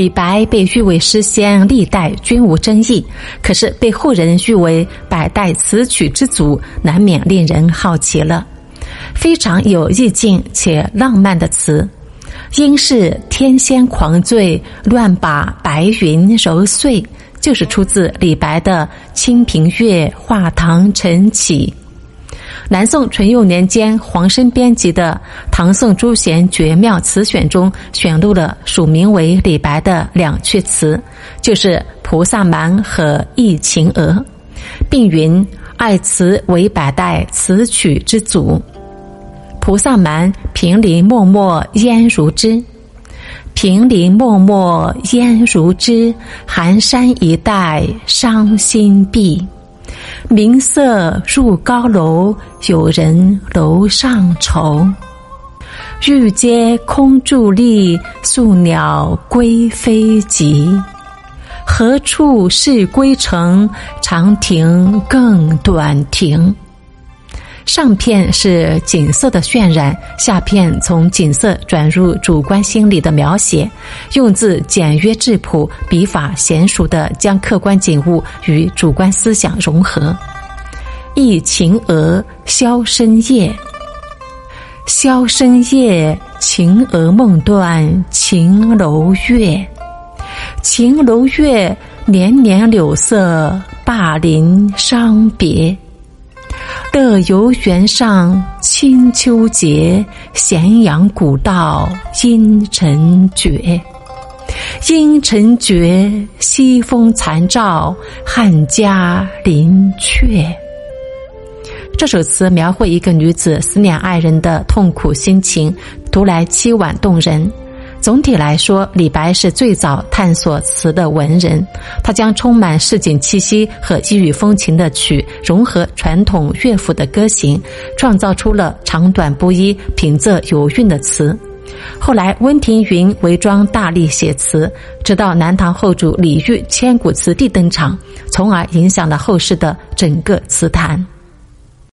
李白被誉为诗仙，历代均无争议。可是被后人誉为百代词曲之祖，难免令人好奇了。非常有意境且浪漫的词，应是天仙狂醉，乱把白云揉碎，就是出自李白的《清平乐·画堂晨起》。南宋淳佑年间，黄申编辑的《唐宋诸贤绝妙词选》中选录了署名为李白的两阙词，就是《菩萨蛮》和《忆秦娥》，并云爱词为百代词曲之祖。《菩萨蛮》平林脉脉烟如织，平林脉脉烟如织，寒山一带伤心碧。明色入高楼，有人楼上愁。玉阶空伫立，宿鸟归飞急。何处是归程？长亭更短亭。上片是景色的渲染，下片从景色转入主观心理的描写，用字简约质朴，笔法娴熟的将客观景物与主观思想融合。忆秦娥，箫声夜，箫声夜，秦娥梦断秦楼月，秦楼月，年年柳色，灞陵伤别。乐游原上清秋节，咸阳古道阴沉绝。阴沉绝，西风残照汉家林阙。这首词描绘一个女子思念爱人的痛苦心情，读来凄婉动人。总体来说，李白是最早探索词的文人。他将充满市井气息和异域风情的曲融合传统乐府的歌行，创造出了长短不一、平仄有韵的词。后来，温庭筠伪装大力写词，直到南唐后主李煜千古词帝登场，从而影响了后世的整个词坛。